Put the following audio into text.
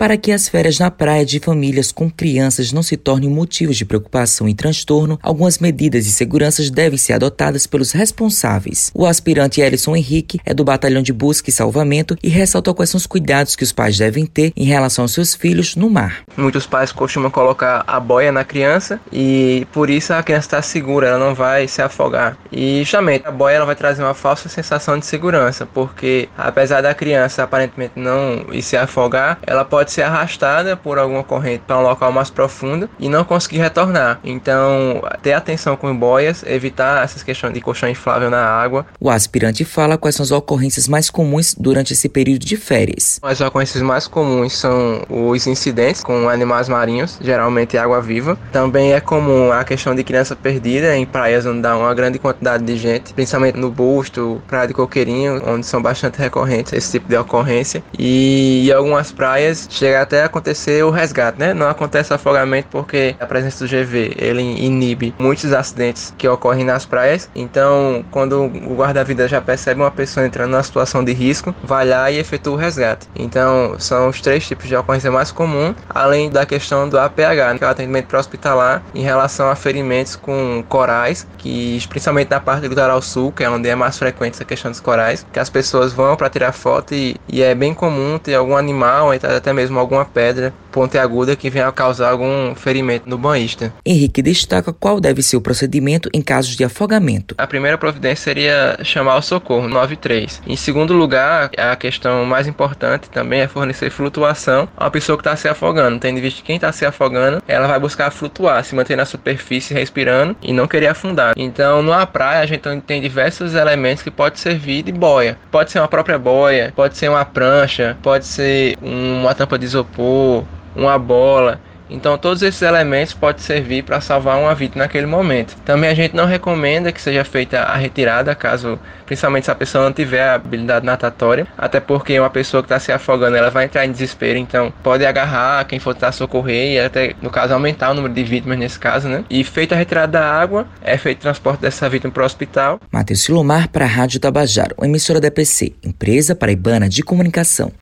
Para que as férias na praia de famílias com crianças não se tornem motivos de preocupação e transtorno, algumas medidas de segurança devem ser adotadas pelos responsáveis. O aspirante Ellison Henrique é do Batalhão de Busca e Salvamento e ressaltou quais são os cuidados que os pais devem ter em relação aos seus filhos no mar. Muitos pais costumam colocar a boia na criança e por isso a criança está segura, ela não vai se afogar. E justamente a boia ela vai trazer uma falsa sensação de segurança, porque apesar da criança aparentemente não ir se afogar, ela pode pode ser arrastada por alguma corrente para um local mais profundo e não conseguir retornar. Então, ter atenção com boias, evitar essas questões de colchão inflável na água. O aspirante fala quais são as ocorrências mais comuns durante esse período de férias. As ocorrências mais comuns são os incidentes com animais marinhos, geralmente água viva. Também é comum a questão de criança perdida em praias onde dá uma grande quantidade de gente, principalmente no Busto, Praia de Coqueirinho, onde são bastante recorrentes esse tipo de ocorrência. E em algumas praias chega até a acontecer o resgate, né? Não acontece afogamento porque a presença do GV ele inibe muitos acidentes que ocorrem nas praias. Então, quando o guarda-vida já percebe uma pessoa entrando numa situação de risco, vai lá e efetua o resgate. Então, são os três tipos de ocorrência mais comum, além da questão do APH, que é o atendimento pré-hospitalar, em relação a ferimentos com corais, que principalmente na parte do litoral sul, que é onde é mais frequente essa questão dos corais, que as pessoas vão para tirar foto e, e é bem comum ter algum animal, até mesmo mesmo alguma pedra pontiaguda que venha a causar algum ferimento no banhista. Henrique destaca qual deve ser o procedimento em casos de afogamento. A primeira providência seria chamar o socorro 93. Em segundo lugar, a questão mais importante também é fornecer flutuação uma pessoa que está se afogando. Tendo em vista que quem está se afogando, ela vai buscar flutuar, se manter na superfície respirando e não querer afundar. Então, numa praia, a gente tem diversos elementos que pode servir de boia. Pode ser uma própria boia, pode ser uma prancha, pode ser uma tampa de isopor, uma bola. Então todos esses elementos podem servir para salvar uma vida naquele momento. Também a gente não recomenda que seja feita a retirada, caso principalmente se a pessoa não tiver a habilidade natatória, até porque uma pessoa que está se afogando ela vai entrar em desespero, então pode agarrar quem for tentar socorrer e até no caso aumentar o número de vítimas nesse caso, né? E feita a retirada da água, é feito o transporte dessa vítima para o hospital. Matheus Silomar para a Rádio Tabajaro, emissora da EPC, empresa paraibana de comunicação.